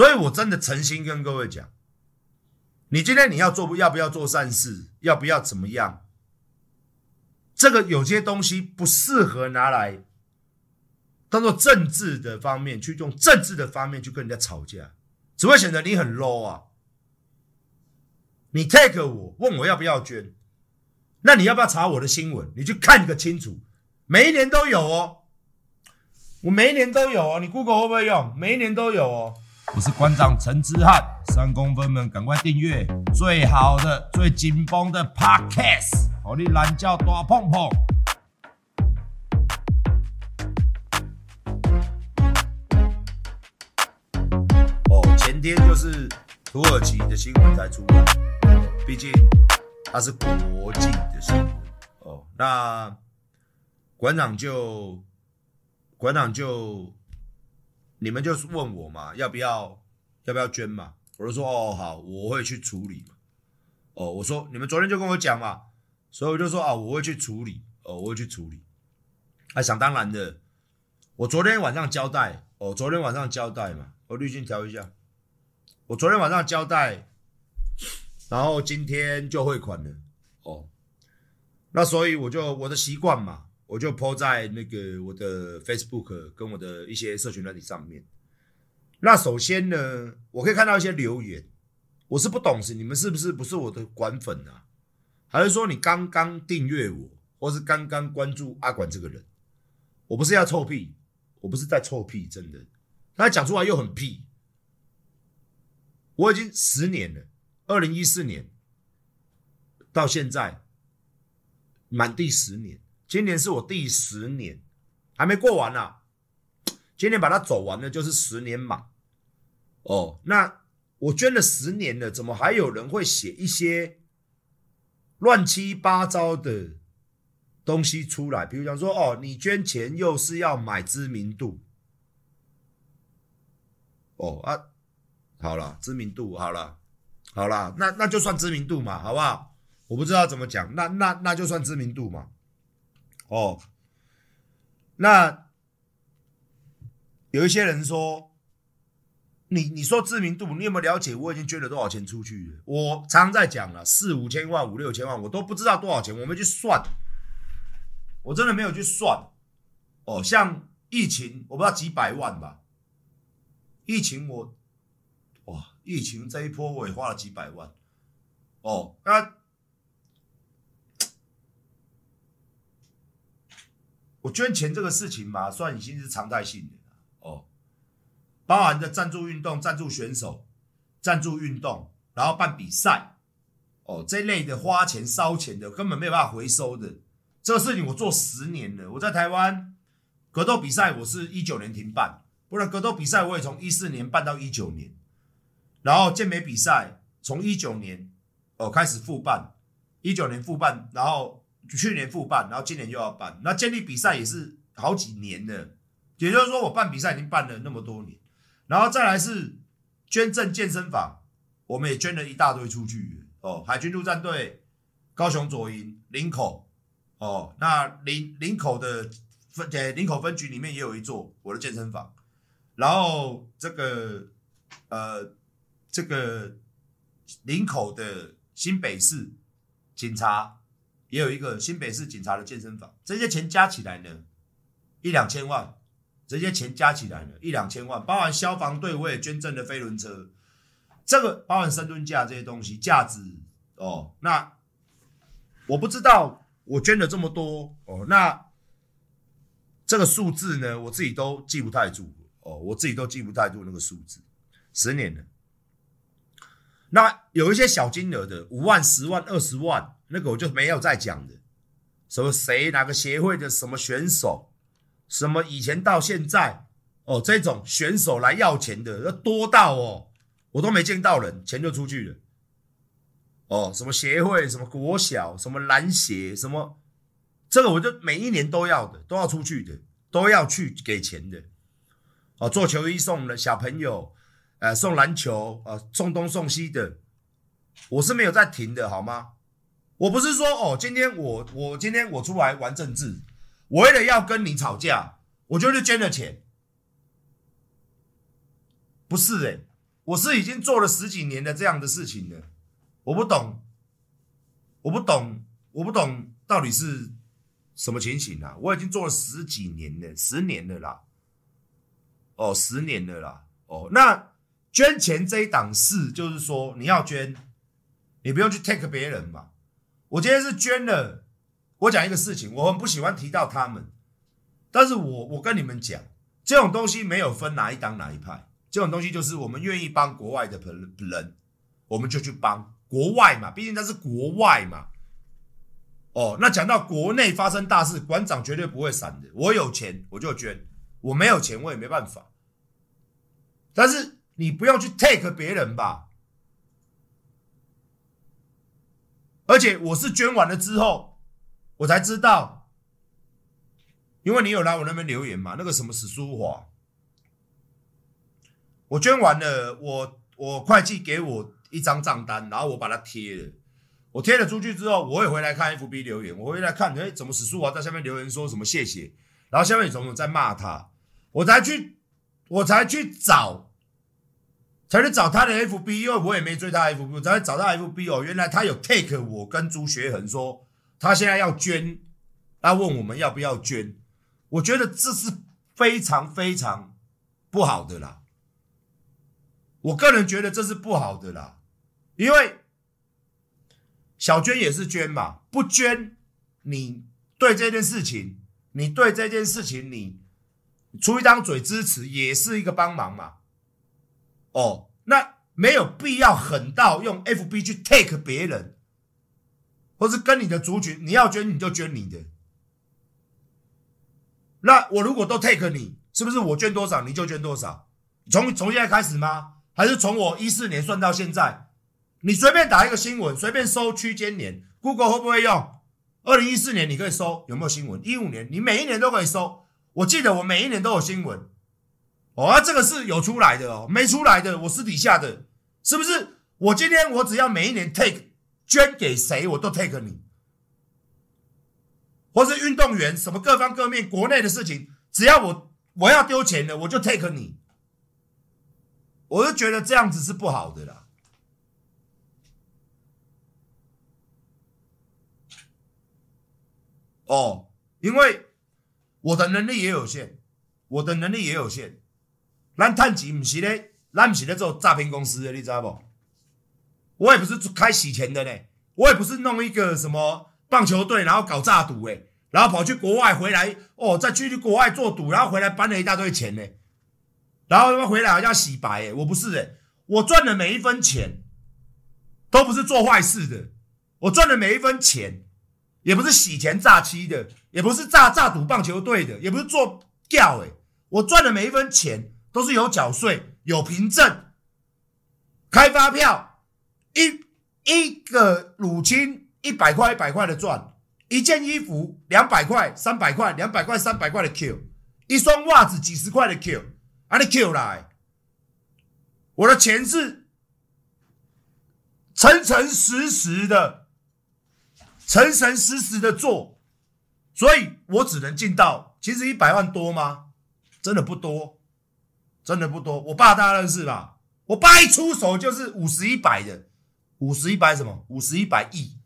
所以我真的诚心跟各位讲，你今天你要做不要不要做善事，要不要怎么样？这个有些东西不适合拿来当做政治的方面去用政治的方面去跟人家吵架，只会显得你很 low 啊！你 take 我问我要不要捐，那你要不要查我的新闻？你去看个清楚，每一年都有哦，我每一年都有哦，你 Google 会不会用？每一年都有哦。我是馆长陈之翰，三公分们赶快订阅最好的、最紧绷的 Podcast，好你懒叫大碰碰。哦，前天就是土耳其的新闻才出来，毕竟它是国际的新闻。哦，那馆长就馆长就。你们就是问我嘛，要不要要不要捐嘛？我就说哦好，我会去处理嘛。哦，我说你们昨天就跟我讲嘛，所以我就说啊，我会去处理。哦，我会去处理。哎，想当然的，我昨天晚上交代，哦，昨天晚上交代嘛，我滤镜调一下。我昨天晚上交代，然后今天就汇款了。哦，那所以我就我的习惯嘛。我就 po 在那个我的 Facebook 跟我的一些社群软体上面。那首先呢，我可以看到一些留言，我是不懂是你们是不是不是我的管粉啊？还是说你刚刚订阅我，或是刚刚关注阿管这个人？我不是要臭屁，我不是在臭屁，真的。他讲出来又很屁。我已经十年了，二零一四年到现在满第十年。今年是我第十年，还没过完呢、啊。今年把它走完了，就是十年嘛。哦，那我捐了十年了，怎么还有人会写一些乱七八糟的东西出来？比如讲说，哦，你捐钱又是要买知名度。哦啊，好了，知名度好了，好了，那那就算知名度嘛，好不好？我不知道怎么讲，那那那就算知名度嘛。哦，那有一些人说，你你说知名度，你有没有了解？我已经捐了多少钱出去？我常常在讲了，四五千万、五六千万，我都不知道多少钱，我没去算，我真的没有去算。哦，像疫情，我不知道几百万吧？疫情我，哇，疫情这一波我也花了几百万。哦，那。我捐钱这个事情嘛，算已经是常态性的哦，包含的赞助运动、赞助选手、赞助运动，然后办比赛，哦，这类的花钱烧钱的，根本没有办法回收的。这个事情我做十年了，我在台湾格斗比赛，我是一九年停办，不然格斗比赛我也从一四年办到一九年，然后健美比赛从一九年哦开始复办，一九年复办，然后。去年复办，然后今年又要办，那建立比赛也是好几年了，也就是说我办比赛已经办了那么多年，然后再来是捐赠健身房，我们也捐了一大堆出去。哦，海军陆战队、高雄左营、林口。哦，那林林口的分呃林口分局里面也有一座我的健身房，然后这个呃这个林口的新北市警察。也有一个新北市警察的健身房，这些钱加起来呢，一两千万，这些钱加起来呢，一两千万，包含消防队我也捐赠了飞轮车，这个包含深蹲架这些东西，价值哦，那我不知道我捐了这么多哦，那这个数字呢，我自己都记不太住哦，我自己都记不太住那个数字，十年了，那有一些小金额的，五万、十万、二十万。那个我就没有再讲的，什么谁哪个协会的什么选手，什么以前到现在哦，这种选手来要钱的，要多到哦，我都没见到人，钱就出去了。哦，什么协会，什么国小，什么篮协，什么这个我就每一年都要的，都要出去的，都要去给钱的。哦，做球衣送了小朋友，呃，送篮球，呃，送东送西的，我是没有在停的，好吗？我不是说哦，今天我我今天我出来玩政治，我为了要跟你吵架，我就去捐了钱，不是诶、欸，我是已经做了十几年的这样的事情了，我不懂，我不懂，我不懂到底是什么情形啊？我已经做了十几年了，十年了啦，哦，十年了啦，哦，那捐钱这一档事，就是说你要捐，你不用去 take 别人嘛。我今天是捐了，我讲一个事情，我很不喜欢提到他们，但是我我跟你们讲，这种东西没有分哪一党哪一派。这种东西就是我们愿意帮国外的朋人，我们就去帮国外嘛，毕竟他是国外嘛。哦，那讲到国内发生大事，馆长绝对不会闪的。我有钱我就捐，我没有钱我也没办法。但是你不要去 take 别人吧。而且我是捐完了之后，我才知道，因为你有来我那边留言嘛，那个什么史书华。我捐完了，我我会计给我一张账单，然后我把它贴了。我贴了出去之后，我会回来看 FB 留言，我会来看，哎，怎么史书华在下面留言说什么谢谢，然后下面有什么在骂他，我才去，我才去找，才去找他的 FB，因为我也没追他 FB，才去找他 FB 哦，原来他有 take 我跟朱学恒说，他现在要捐，他问我们要不要捐，我觉得这是非常非常不好的啦。我个人觉得这是不好的啦，因为小娟也是捐嘛，不捐，你对这件事情，你对这件事情，你出一张嘴支持也是一个帮忙嘛。哦，那没有必要狠到用 FB 去 take 别人，或是跟你的族群，你要捐你就捐你的。那我如果都 take 你，是不是我捐多少你就捐多少？从从现在开始吗？还是从我一四年算到现在，你随便打一个新闻，随便搜区间年，Google 会不会用？二零一四年你可以搜有没有新闻？一五年你每一年都可以搜。我记得我每一年都有新闻。哦，啊，这个是有出来的哦，没出来的我私底下的，是不是？我今天我只要每一年 take 捐给谁，我都 take 你，或是运动员什么各方各面国内的事情，只要我我要丢钱的，我就 take 你。我就觉得这样子是不好的啦。哦，因为我的能力也有限，我的能力也有限。咱趁钱不是咧，咱不是咧做诈骗公司的，你知道不？我也不是开洗钱的呢，我也不是弄一个什么棒球队，然后搞诈赌诶，然后跑去国外回来，哦，再去国外做赌，然后回来搬了一大堆钱呢。然后他们回来好像洗白诶，我不是诶，我赚的每一分钱都不是做坏事的，我赚的每一分钱也不是洗钱诈欺的，也不是诈诈赌棒球队的，也不是做掉诶，我赚的每一分钱都是有缴税、有凭证、开发票，一一个乳清一百块一百块的赚，一件衣服两百块三百块两百块三百块的 Q，一双袜子几十块的 Q。啊！你 Q 来，我的钱是诚诚实实的，诚诚实实的做，所以我只能尽到。其实一百万多吗？真的不多，真的不多。我爸大家认识吧？我爸一出手就是五十一百的，五十一百什么？五十一百亿。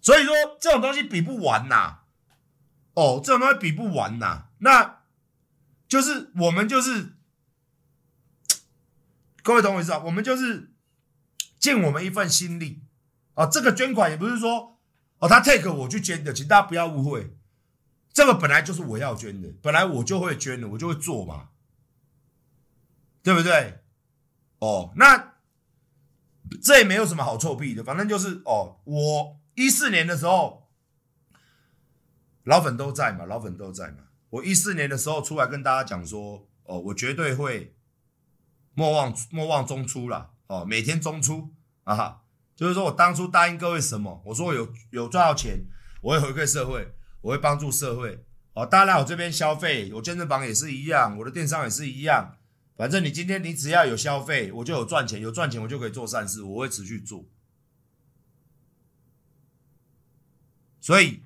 所以说这种东西比不完呐。哦，这种东西比不完呐。那。就是我们就是，各位懂我意思啊？我们就是尽我们一份心力啊！这个捐款也不是说哦，他 take 我去捐的，请大家不要误会，这个本来就是我要捐的，本来我就会捐的，我就会做嘛，对不对？哦，那这也没有什么好臭屁的，反正就是哦，我一四年的时候，老粉都在嘛，老粉都在嘛。我一四年的时候出来跟大家讲说，哦，我绝对会莫忘莫忘中出啦，哦，每天中出啊哈，就是说我当初答应各位什么，我说我有有赚到钱，我会回馈社会，我会帮助社会，哦，大家来我这边消费，我健身房也是一样，我的电商也是一样，反正你今天你只要有消费，我就有赚钱，有赚钱我就可以做善事，我会持续做，所以。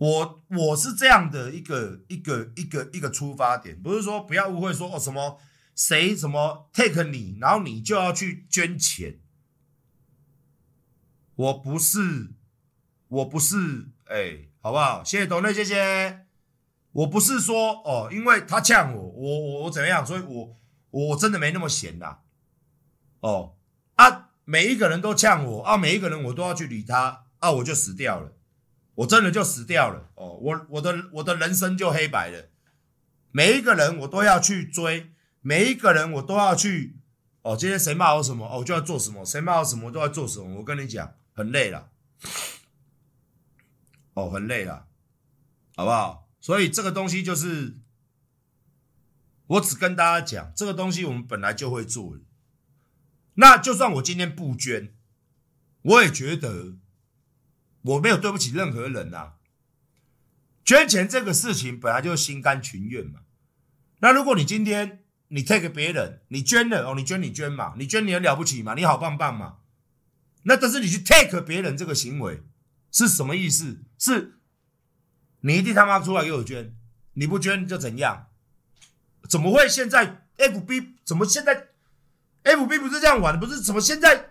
我我是这样的一个一个一个一个出发点，不是说不要误会说哦什么谁什么 take 你，然后你就要去捐钱。我不是，我不是，哎、好不好？谢谢董内，谢谢。我不是说哦，因为他呛我，我我我怎么样？所以我我真的没那么闲呐。哦啊，每一个人都呛我啊，每一个人我都要去理他啊，我就死掉了。我真的就死掉了哦，我我的我的人生就黑白了。每一个人我都要去追，每一个人我都要去哦。今天谁骂我什么哦，我就要做什么；谁骂我什么，我都要做什么。我跟你讲，很累了，哦，很累了，好不好？所以这个东西就是，我只跟大家讲，这个东西我们本来就会做。那就算我今天不捐，我也觉得我没有对不起任何人啊。捐钱这个事情本来就心甘情愿嘛。那如果你今天你 take 别人，你捐了哦，你捐你捐嘛，你捐你很了不起嘛，你好棒棒嘛。那但是你去 take 别人这个行为是什么意思？是？你一定他妈出来给我捐，你不捐就怎样？怎么会现在 FB 怎么现在 FB 不是这样玩的？不是怎么现在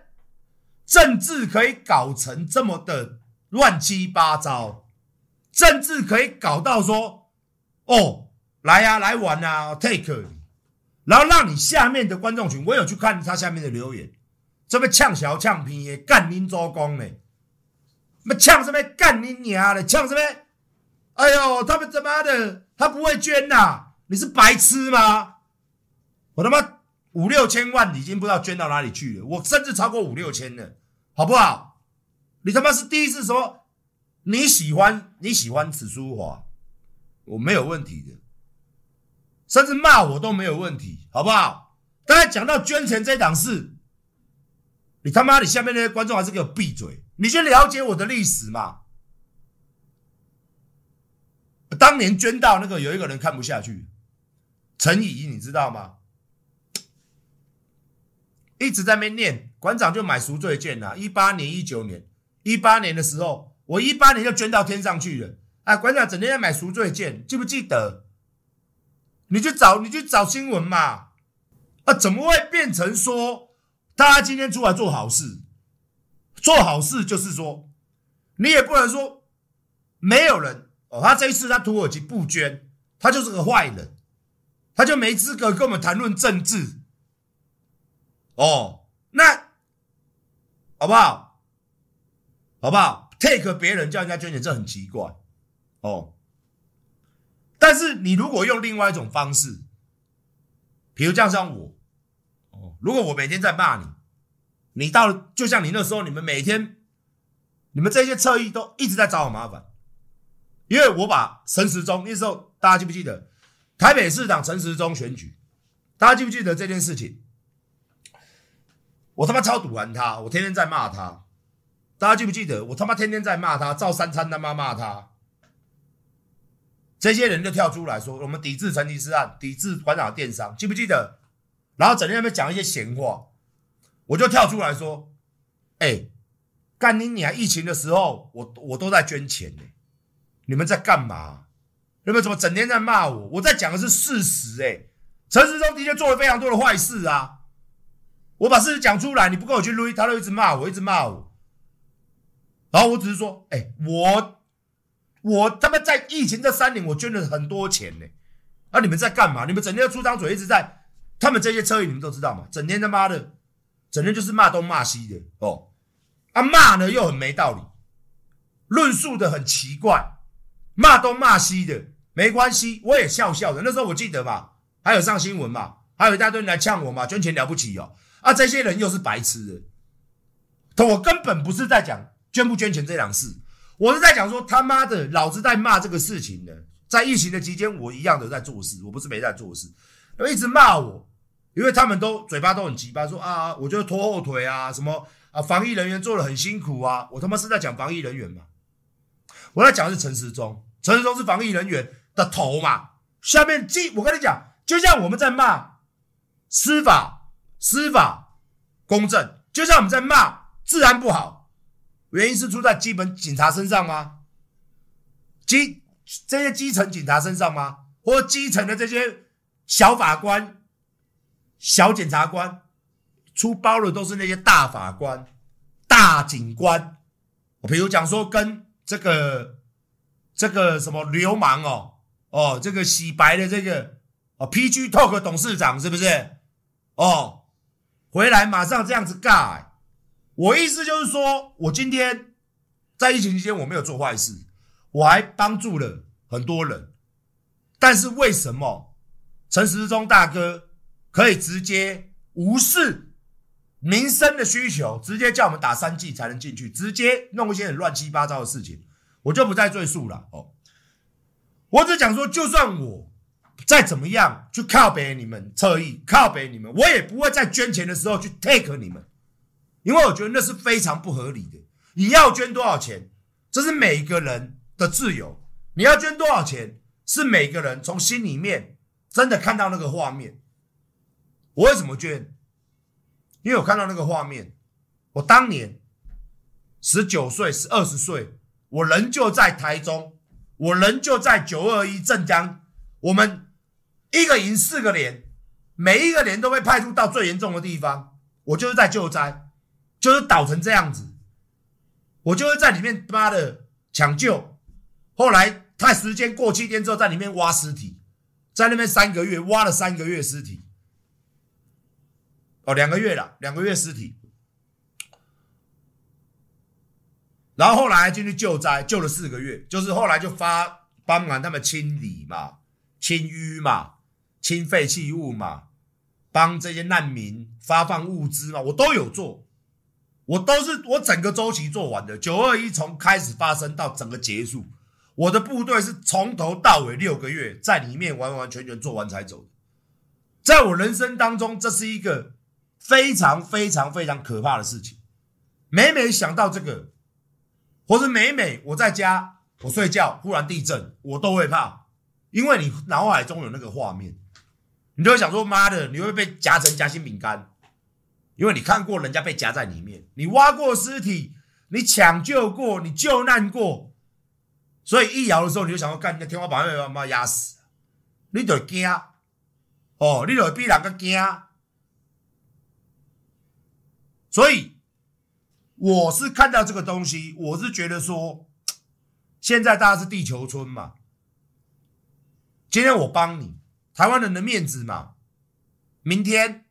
政治可以搞成这么的乱七八糟？政治可以搞到说哦，来呀、来玩啊，take，然后让你下面的观众群，我有去看他下面的留言，这边呛小呛皮耶，干您周公呢？那呛什么？干你娘的？呛什么？哎呦，他们他妈的，他不会捐呐、你是白痴吗？我他妈五六千万已经不知道捐到哪里去了，我甚至超过五六千了，好不好？你他妈是第一次说你喜欢你喜欢此书华，我没有问题的，甚至骂我都没有问题，好不好？刚才讲到捐钱这档事，你他妈你下面那些观众还是给我闭嘴，你去了解我的历史嘛。当年捐到那个有一个人看不下去，陈仪你知道吗？一直在那边念，馆长就买赎罪券呐。一八年、一九年、一八年的时候，我一八年就捐到天上去了。啊，馆长整天在买赎罪券，记不记得？你去找，你去找新闻嘛。啊，怎么会变成说大家今天出来做好事？做好事就是说，你也不能说没有人。哦，他这一次他土耳其不捐，他就是个坏人，他就没资格跟我们谈论政治。哦，那好不好？好不好？take 别人叫人家捐钱，这很奇怪。哦，但是你如果用另外一种方式，比如这样像我，哦，如果我每天在骂你，你到了就像你那时候，你们每天，你们这些侧翼都一直在找我麻烦。因为我把陈时中那时候，大家记不记得台北市长陈时中选举？大家记不记得这件事情？我他妈超堵完他，我天天在骂他。大家记不记得？我他妈天天在骂他，赵三餐他妈骂他。这些人就跳出来说，我们抵制成吉思汗，抵制馆长的电商，记不记得？然后整天在那边讲一些闲话，我就跳出来说：“哎，干你娘！疫情的时候，我我都在捐钱呢。”你们在干嘛？你们怎么整天在骂我？我在讲的是事实、哎，陈时中的确做了非常多的坏事啊！我把事实讲出来，你不跟我去录，他都一直骂我，一直骂我。然后我只是说，哎、我我他妈在疫情这三年，我捐了很多钱呢、啊，你们在干嘛？你们整天出张嘴，一直在他们这些车友，你们都知道嘛？整天他妈的，整天就是骂东骂西的哦。啊，骂呢又很没道理，论述的很奇怪。骂东骂西的没关系，我也笑笑的。那时候我记得嘛，还有上新闻嘛，还有一大堆人来呛我嘛，捐钱了不起哦。啊，这些人又是白痴的，我根本不是在讲捐不捐钱这档事，我是在讲说他妈的，老子在骂这个事情呢。在疫情的期间，我一样的在做事，我不是没在做事，他们一直骂我，因为他们都嘴巴都很急巴，说啊，我就拖后腿啊，什么啊，防疫人员做的很辛苦啊，我他妈是在讲防疫人员嘛，我在讲的是陈时中。陈时中是防疫人员的头嘛？下面记我跟你讲，就像我们在骂司法、司法公正，就像我们在骂治安不好，原因是出在基本警察身上吗？基这些基层警察身上吗？或基层的这些小法官、小检察官，出包的都是那些大法官、大警官。我比如讲说，跟这个这个什么流氓哦哦，这个洗白的这个哦，PG Talk 董事长是不是？哦，回来马上这样子干。我意思就是说，我今天在疫情期间我没有做坏事，我还帮助了很多人。但是为什么陈时中大哥可以直接无视民生的需求，直接叫我们打三剂才能进去，直接弄一些很乱七八糟的事情，我就不再赘述了哦。我只讲说，就算我再怎么样去靠北你们侧翼，靠北你们，我也不会在捐钱的时候去 take 你们。因为我觉得那是非常不合理的。你要捐多少钱，这是每个人的自由。你要捐多少钱，是每个人从心里面真的看到那个画面。我为什么捐？因为我看到那个画面。我当年十九岁，十二十岁，我人就在台中，我人就在九二一镇江。我们一个营四个连，每一个连都被派出到最严重的地方。我就是在救灾。就是倒成这样子，我就是在里面他妈的抢救。后来他时间过七天之后，在里面挖尸体，在那边三个月挖了三个月尸体，哦，两个月了，两个月尸体。然后后来还进去救灾，救了四个月，就是后来就发帮忙他们清理嘛、清淤嘛、清废弃物嘛，帮这些难民发放物资嘛，我都有做。我都是我整个周期做完的，九二一从开始发生到整个结束，我的部队是从头到尾六个月在里面完完全全做完才走。在我人生当中，这是一个非常非常非常可怕的事情。每每想到这个，或是每每我在家我睡觉忽然地震，我都会怕，因为你脑海中有那个画面，你就会想说：妈的，你会被夹成夹心饼干。因为你看过人家被夹在里面，你挖过尸体，你抢救过，你救难过，所以一摇的时候你就想要干，那天花板会把妈压死，你就惊，哦，你就会比人更惊。所以我是看到这个东西，我是觉得说，现在大家是地球村嘛，今天我帮你，台湾人的面子嘛，明天。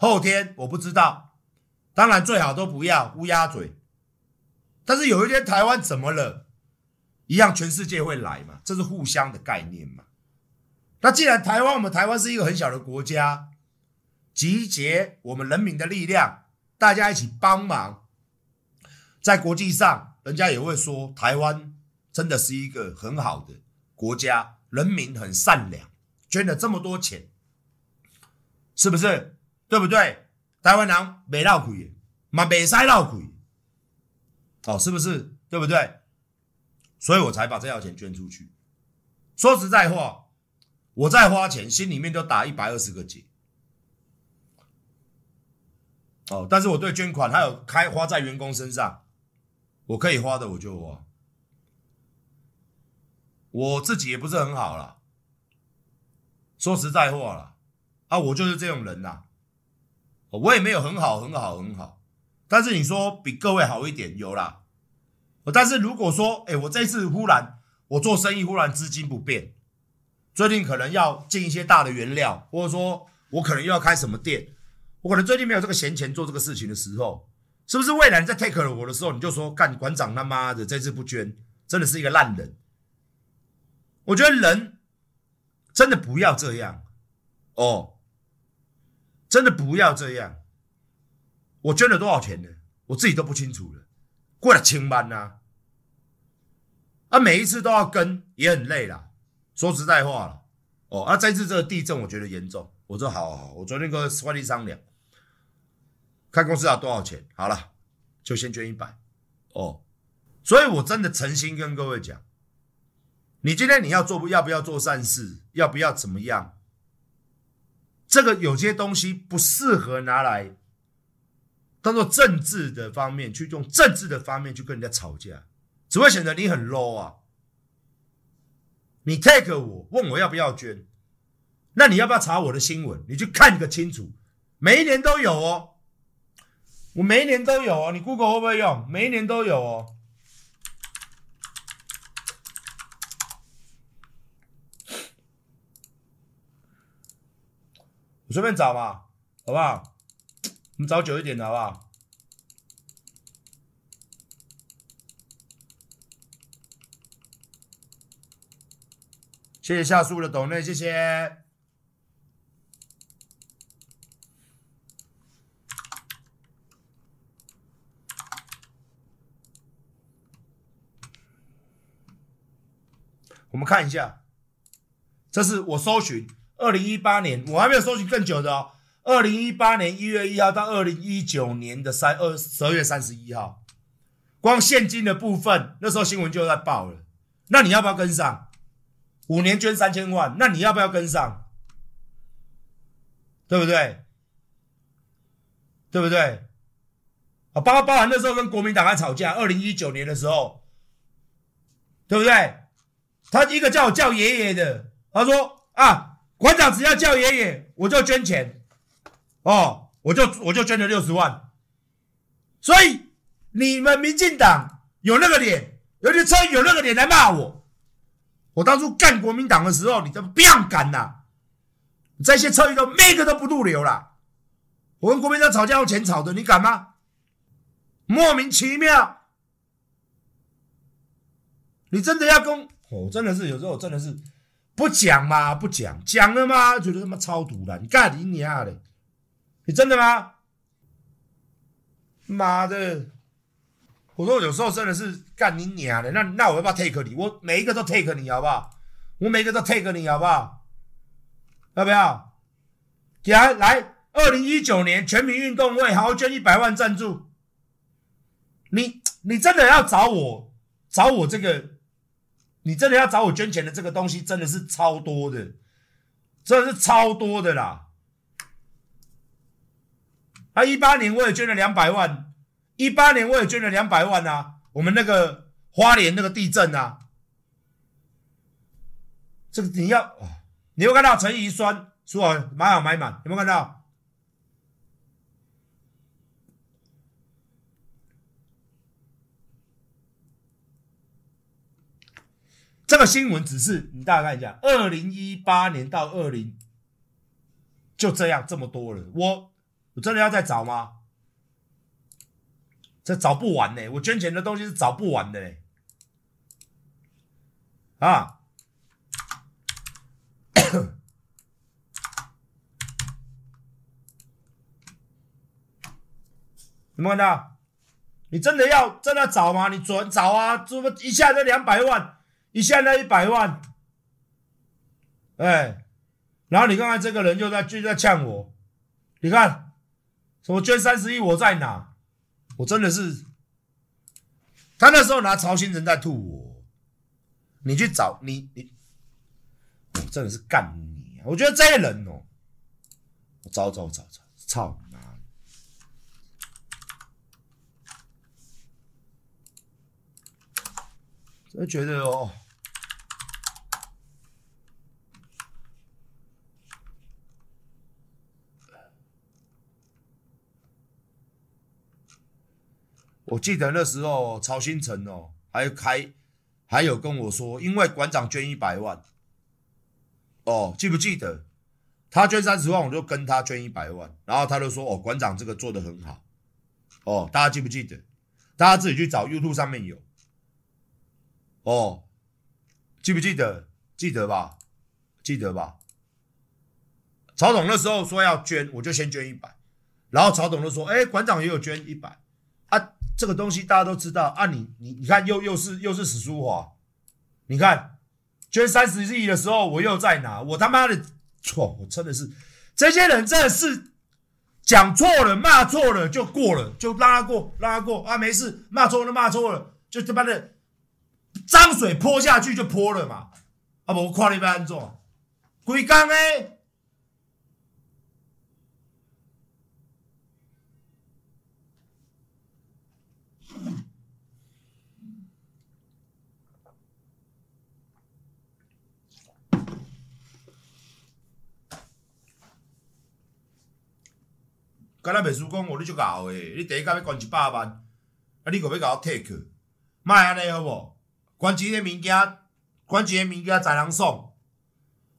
后天我不知道，当然最好都不要乌鸦嘴。但是有一天台湾怎么了，一样全世界会来嘛，这是互相的概念嘛。那既然台湾，我们台湾是一个很小的国家，集结我们人民的力量，大家一起帮忙，在国际上人家也会说台湾真的是一个很好的国家，人民很善良，捐了这么多钱，是不是？对不对？台湾人没闹鬼，嘛没塞闹鬼，哦，是不是？对不对？所以我才把这条钱捐出去。说实在话，我在花钱，心里面就打一百二十个结。哦，但是我对捐款还有开花在员工身上，我可以花的我就花。我自己也不是很好啦，说实在话啦，啊，我就是这种人呐。我也没有很好，很好，很好，但是你说比各位好一点有啦。但是如果说，哎，我这次忽然我做生意忽然资金不变，最近可能要进一些大的原料，或者说我可能又要开什么店，我可能最近没有这个闲钱做这个事情的时候，是不是未来你在 take 了我的时候，你就说干馆长他妈的这次不捐，真的是一个烂人。我觉得人真的不要这样哦。真的不要这样！我捐了多少钱呢？我自己都不清楚了，过了清班呐！啊，每一次都要跟，也很累啦。说实在话了，哦，啊，这次这个地震我觉得严重。我说好好好，我昨天跟快递商量，看公司要多少钱，好了，就先捐一百。哦，所以我真的诚心跟各位讲，你今天你要做不，要不要做善事，要不要怎么样？这个有些东西不适合拿来当做政治的方面去用政治的方面去跟人家吵架，只会显得你很 low 啊！你 take 我，问我要不要捐，那你要不要查我的新闻？你去看个清楚，每一年都有哦，我每一年都有哦，你 Google 会不会用？每一年都有哦。我随便找嘛，好不好？我们找久一点的好不好？谢谢夏叔的抖内，谢谢。我们看一下，这是我搜寻。二零一八年，我还没有搜寻更久的哦。二零一八年一月一号到二零一九年的三二十二月三十一号，光现金的部分，那时候新闻就在报了。那你要不要跟上？五年捐三千万，那你要不要跟上？对不对？对不对？啊，包包含那时候跟国民党还吵架，二零一九年的时候，对不对？他一个叫我叫爷爷的，他说啊。馆长只要叫爷爷，我就捐钱，哦，我就我就捐了六十万。所以你们民进党有那个脸，有些车有那个脸来骂我。我当初干国民党的时候，你怎么不要干呐？这些车友都每个都不入流了。我跟国民党吵架用钱吵的，你敢吗？莫名其妙。你真的要跟我、哦、真的是有时候真的是。不讲嘛，不讲，讲了吗？觉得他妈超毒的，你干你娘的！你真的吗？妈的！我说有时候真的是干你娘的，那那我要不要 take 你？我每一个都 take 你，好不好？我每一个都 take 你，好不好？要不要？来来，二零一九年全民运动会，好好捐一百万赞助。你你真的要找我？找我这个？你真的要找我捐钱的这个东西真的是超多的，真的是超多的啦！啊，一八年我也捐了两百万，一八年我也捐了两百万啊！我们那个花莲那个地震啊，这个你要，你有看到陈怡酸说买好买满，有没有看到？这个新闻只是你大家看一下，二零一八年到二零就这样这么多了，我我真的要再找吗？这找不完呢，我捐钱的东西是找不完的嘞，啊！有没有看到？你真的要真的找吗？你准找啊，怎么一下就两百万？一下那一百万，哎，然后你看看这个人就在就在呛我，你看，什么捐三十亿我在哪？我真的是，他那时候拿曹兴诚在吐我，你去找你你，我真的是干你啊！我觉得这些人哦，我找找找找，操你妈！我觉得哦。我记得那时候曹兴诚哦，还还还有跟我说，因为馆长捐一百万，哦，记不记得？他捐三十万，我就跟他捐一百万，然后他就说，哦，馆长这个做的很好，哦，大家记不记得？大家自己去找 YouTube 上面有，哦，记不记得？记得吧？记得吧？曹总那时候说要捐，我就先捐一百，然后曹总就说，哎，馆长也有捐一百。啊，这个东西大家都知道啊你！你你看，又又是又是史书华，你看捐三十亿的时候，我又在哪？我他妈的错！我真的是这些人真的是讲错了，骂错了就过了，就拉过，拉过啊！没事，骂错了骂错了，就他妈的脏水泼下去就泼了嘛。啊，无看你要安怎？规工诶，敢若秘书讲，哦，你就搞诶，你第一间要捐一百万，啊，你可要甲我退去？卖安尼好无？关一个物件，关一个物件在人爽，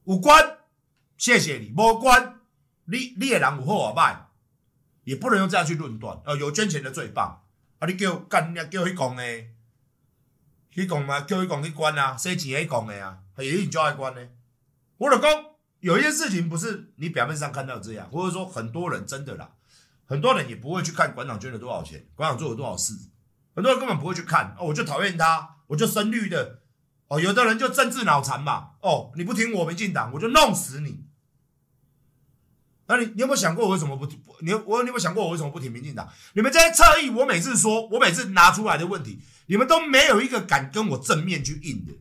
有关，谢谢你，无关，你你诶人有好有歹，也不能用这样去论断。呃，有捐钱的最棒，啊，你叫干，叫去讲诶，迄讲嘛，叫去讲去关啊，谁钱去讲的啊，也一定就爱关呢。我老公，有一些事情不是你表面上看到这样，或者说很多人真的啦，很多人也不会去看馆长捐了多少钱，馆长做了多少事，很多人根本不会去看。哦，我就讨厌他，我就深绿的。哦，有的人就政治脑残嘛。哦，你不听我民进党，我就弄死你。那你你有没有想过我为什么不听？你我你有没有想过我为什么不听民进党？你们这些侧翼，我每次说，我每次拿出来的问题，你们都没有一个敢跟我正面去应的。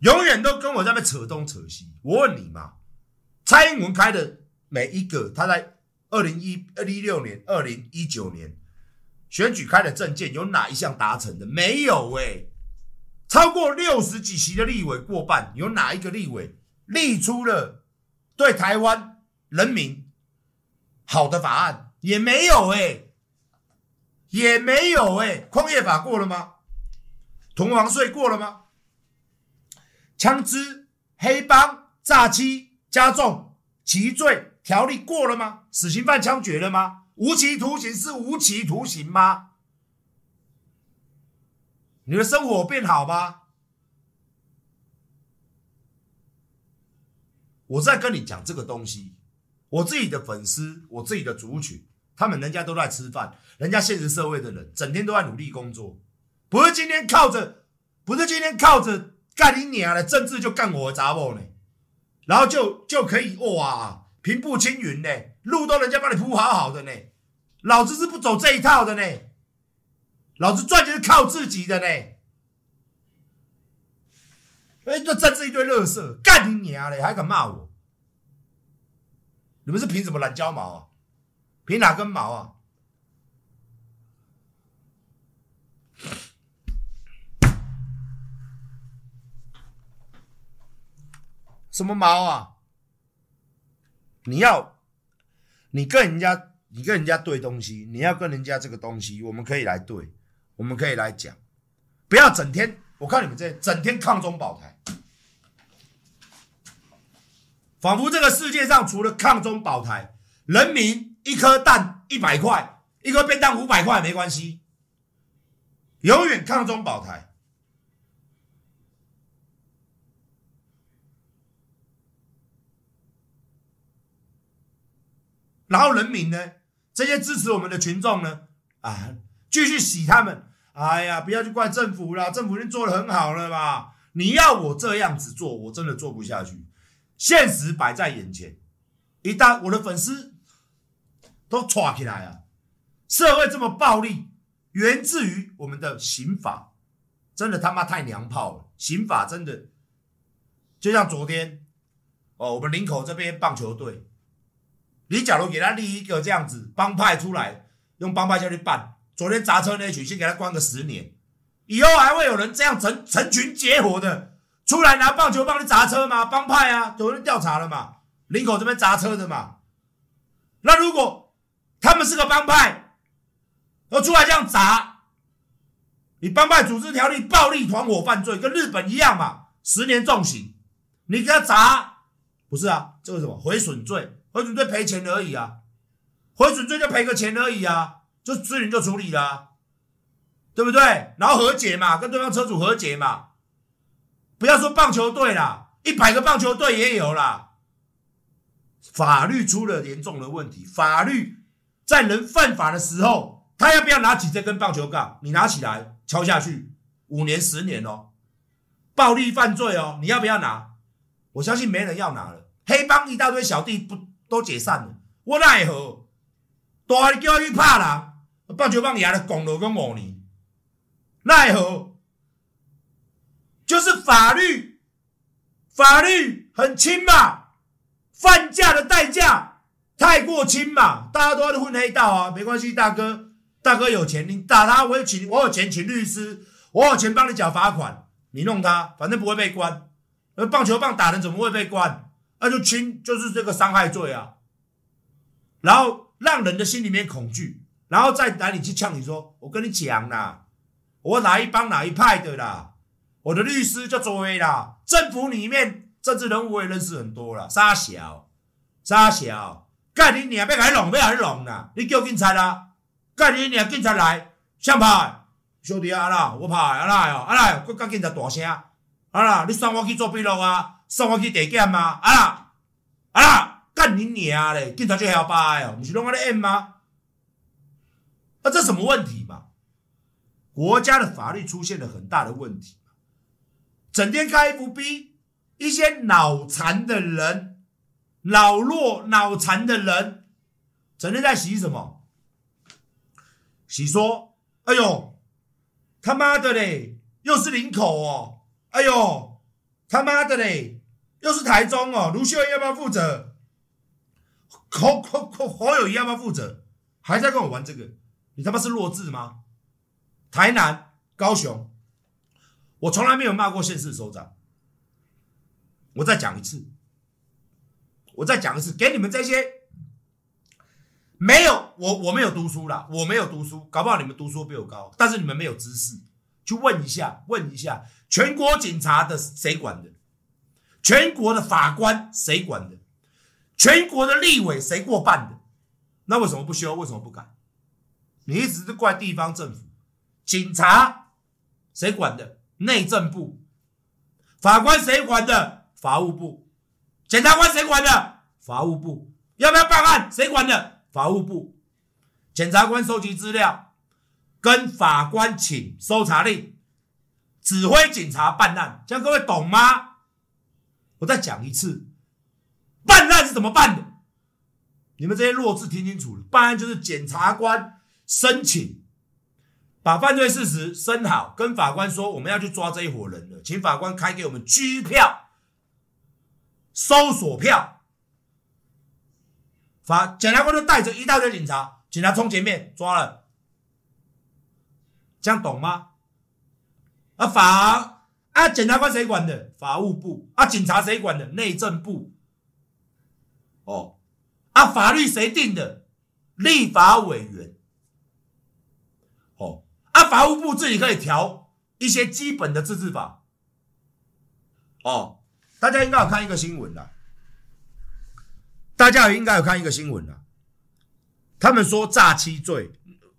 永远都跟我在那扯东扯西。我问你嘛，蔡英文开的每一个，他在二零一二零一六年、二零一九年选举开的政见，有哪一项达成的？没有诶、欸。超过六十几席的立委过半，有哪一个立委立出了对台湾人民好的法案？也没有诶、也没有诶、欸。矿业法过了吗？同房税过了吗？枪支、黑帮、诈欺、加重其罪条例过了吗？死刑犯枪决了吗？无期徒刑是无期徒刑吗？你的生活变好吗？我在跟你讲这个东西，我自己的粉丝，我自己的族群，他们人家都在吃饭，人家现实社会的人整天都在努力工作，不是今天靠着，不是今天靠着。干你娘的政治就干我的杂物呢，然后就就可以哇，平步青云呢，路都人家帮你铺好好的呢，老子是不走这一套的呢，老子赚钱是靠自己的呢，哎，这政治一堆垃圾，干你娘嘞，还敢骂我？你们是凭什么懒胶毛啊？凭哪根毛啊？什么毛啊？你要，你跟人家，你跟人家对东西，你要跟人家这个东西，我们可以来对，我们可以来讲，不要整天，我看你们这整天抗中保台，仿佛这个世界上除了抗中保台，人民一颗蛋一百块，一颗便当五百块没关系，永远抗中保台。然后人民呢？这些支持我们的群众呢？啊，继续洗他们。哎呀，不要去怪政府啦，政府已经做得很好了嘛。你要我这样子做，我真的做不下去。现实摆在眼前，一旦我的粉丝都抓起来了，社会这么暴力，源自于我们的刑法，真的他妈太娘炮了。刑法真的，就像昨天哦，我们林口这边棒球队。你假如给他立一个这样子帮派出来，用帮派下去办，昨天砸车那群，先给他关个十年，以后还会有人这样成成群结伙的出来拿棒球棒去砸车吗？帮派啊，有人调查了嘛？林口这边砸车的嘛？那如果他们是个帮派，要出来这样砸，你帮派组织条例暴力团伙犯罪跟日本一样嘛？十年重刑，你给他砸，不是啊？这个什么毁损罪？毁损罪赔钱而已啊，毁损罪就赔个钱而已啊，就事情就处理了啊，对不对？然后和解嘛，跟对方车主和解嘛，不要说棒球队啦，一百个棒球队也有啦。法律出了严重的问题，法律在人犯法的时候，他要不要拿起这根棒球杠？你拿起来敲下去，五年十年哦，暴力犯罪哦，你要不要拿？我相信没人要拿了，黑帮一大堆小弟不。都解散了，我奈何？大叫去拍人，棒球棒也来拱了跟五年，奈何？就是法律，法律很轻嘛，犯价的代价太过轻嘛，大家都在混黑道啊，没关系，大哥，大哥有钱，你打他，我有请，我有钱请律师，我有钱帮你缴罚款，你弄他，反正不会被关。而棒球棒打人怎么会被关？那就轻，就是这个伤害罪啊。然后让人的心里面恐惧，然后再来你去呛你说，我跟你讲啦，我哪一帮哪一派的啦，我的律师就作为啦，政府里面政治人物我也认识很多啦，傻小，傻小，干你娘，别来弄，别来弄啦，你叫警察啦，干你娘，警察来，上派。兄弟啊，啦，我拍啊啦哟，啊啦，我甲警察大声，啊啦，你送我去做笔录啊，送我去地检啊，啊啦，啊啦，干你娘嘞！警察就晓巴哦，不是拢安尼演吗？那这什么问题嘛？国家的法律出现了很大的问题，整天开 FB，一些脑残的人，脑弱脑残的人，整天在洗什么？洗说，哎呦。他妈的嘞，又是林口哦！哎呦，他妈的嘞，又是台中哦！卢秀燕要不要负责？侯侯侯侯友宜要不要负责？还在跟我玩这个？你他妈是弱智吗？台南、高雄，我从来没有骂过县市首长。我再讲一次，我再讲一次，给你们这些没有。我我没有读书啦，我没有读书，搞不好你们读书比我高，但是你们没有知识，去问一下，问一下全国警察的谁管的，全国的法官谁管的，全国的立委谁过半的，那为什么不修？为什么不改？你一直是怪地方政府，警察谁管的？内政部，法官谁管的？法务部，检察官谁管的？法务部，要不要办案？谁管的？法务部。检察官收集资料，跟法官请搜查令，指挥警察办案，这样各位懂吗？我再讲一次，办案是怎么办的？你们这些弱智听清楚了，办案就是检察官申请，把犯罪事实申好，跟法官说我们要去抓这一伙人了，请法官开给我们拘票、搜索票，法检察官就带着一大堆警察。警察冲前面抓了，这样懂吗？啊法啊，检察官谁管的？法务部啊，警察谁管的？内政部。哦，啊，法律谁定的？立法委员。啊，法务部自己可以调一些基本的自治法。哦，大家应该有看一个新闻啦，大家应该有看一个新闻啦。他们说诈欺罪，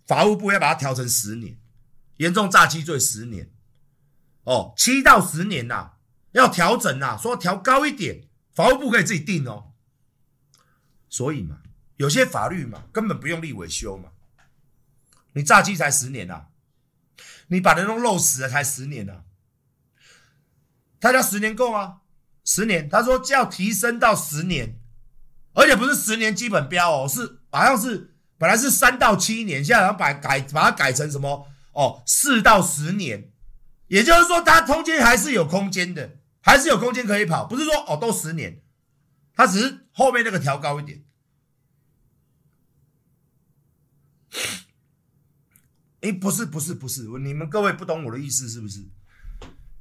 法务部要把它调成十年，严重诈欺罪十年，哦，七到十年呐、啊，要调整呐、啊，说调高一点，法务部可以自己定哦。所以嘛，有些法律嘛，根本不用立委修嘛。你诈欺才十年呐、啊，你把人弄漏死了才十年呢、啊，他叫十年够吗？十年，他说叫提升到十年，而且不是十年基本标哦，是好像是。本来是三到七年，现在好像把改把它改成什么哦，四到十年，也就是说它中间还是有空间的，还是有空间可以跑，不是说哦都十年，它只是后面那个调高一点。哎，不是不是不是，你们各位不懂我的意思是不是？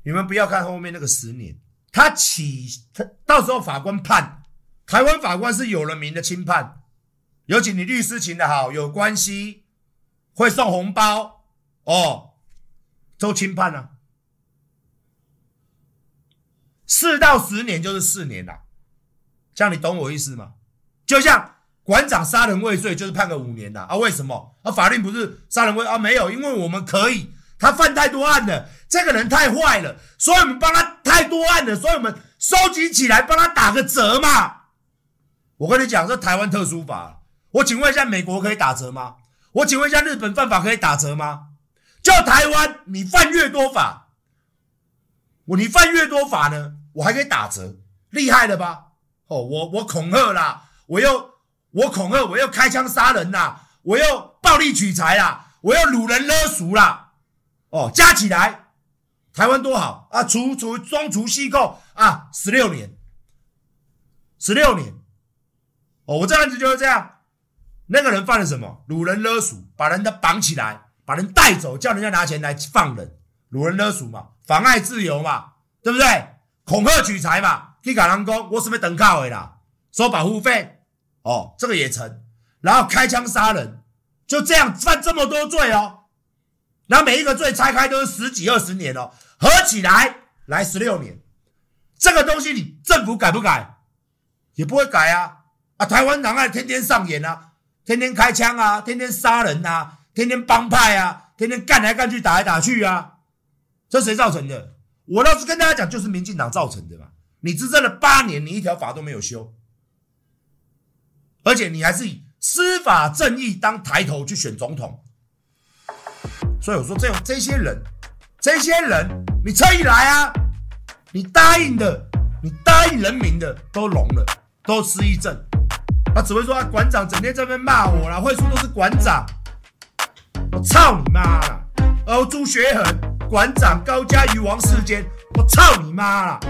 你们不要看后面那个十年，他起他到时候法官判，台湾法官是有了名的轻判。尤其你律师请的好，有关系，会送红包哦，都轻判了，啊，四到十年就是四年了，这样你懂我意思吗？就像馆长杀人未遂，就是判个五年了啊？为什么？啊，法律不是杀人未啊？没有，因为我们可以，他犯太多案了，这个人太坏了，所以我们帮他太多案了，所以我们收集起来帮他打个折嘛。我跟你讲，这台湾特殊法。我请问一下，美国可以打折吗？我请问一下，日本犯法可以打折吗？就台湾，你犯越多法，我你犯越多法呢，我还可以打折，厉害了吧？哦，我我恐吓啦，我又我恐吓，我要开枪杀人啦，我要暴力取财啦，我要掳人勒赎啦，哦，加起来，台湾多好啊！除除中除细扣啊，十六年，十六年，哦，我这案子就是这样。那个人犯了什么？掳人勒赎，把人家绑起来，把人带走，叫人家拿钱来放人，掳人勒赎嘛，妨碍自由嘛，对不对？恐吓取财嘛，去跟人讲，我是不是等靠的啦？收保护费，哦，这个也成。然后开枪杀人，就这样犯这么多罪哦。然后每一个罪拆开都是十几二十年哦，合起来来十六年。这个东西你政府改不改？也不会改啊！啊，台湾档案天天上演啊，天天开枪啊，天天杀人啊，天天帮派啊，天天干来干去，打来打去啊，这谁造成的？我倒是跟大家讲，就是民进党造成的嘛。你执政了八年，你一条法都没有修，而且你还是以司法正义当抬头去选总统。所以我说，这种这些人，这些人，你特意来啊，你答应的，你答应人民的，都聋了，都失忆症。他只会说啊，馆长整天在那边骂我啦，会说都是馆长，我操你妈啦！哦，朱学恒，馆长高嘉瑜王世坚，我操你妈啦！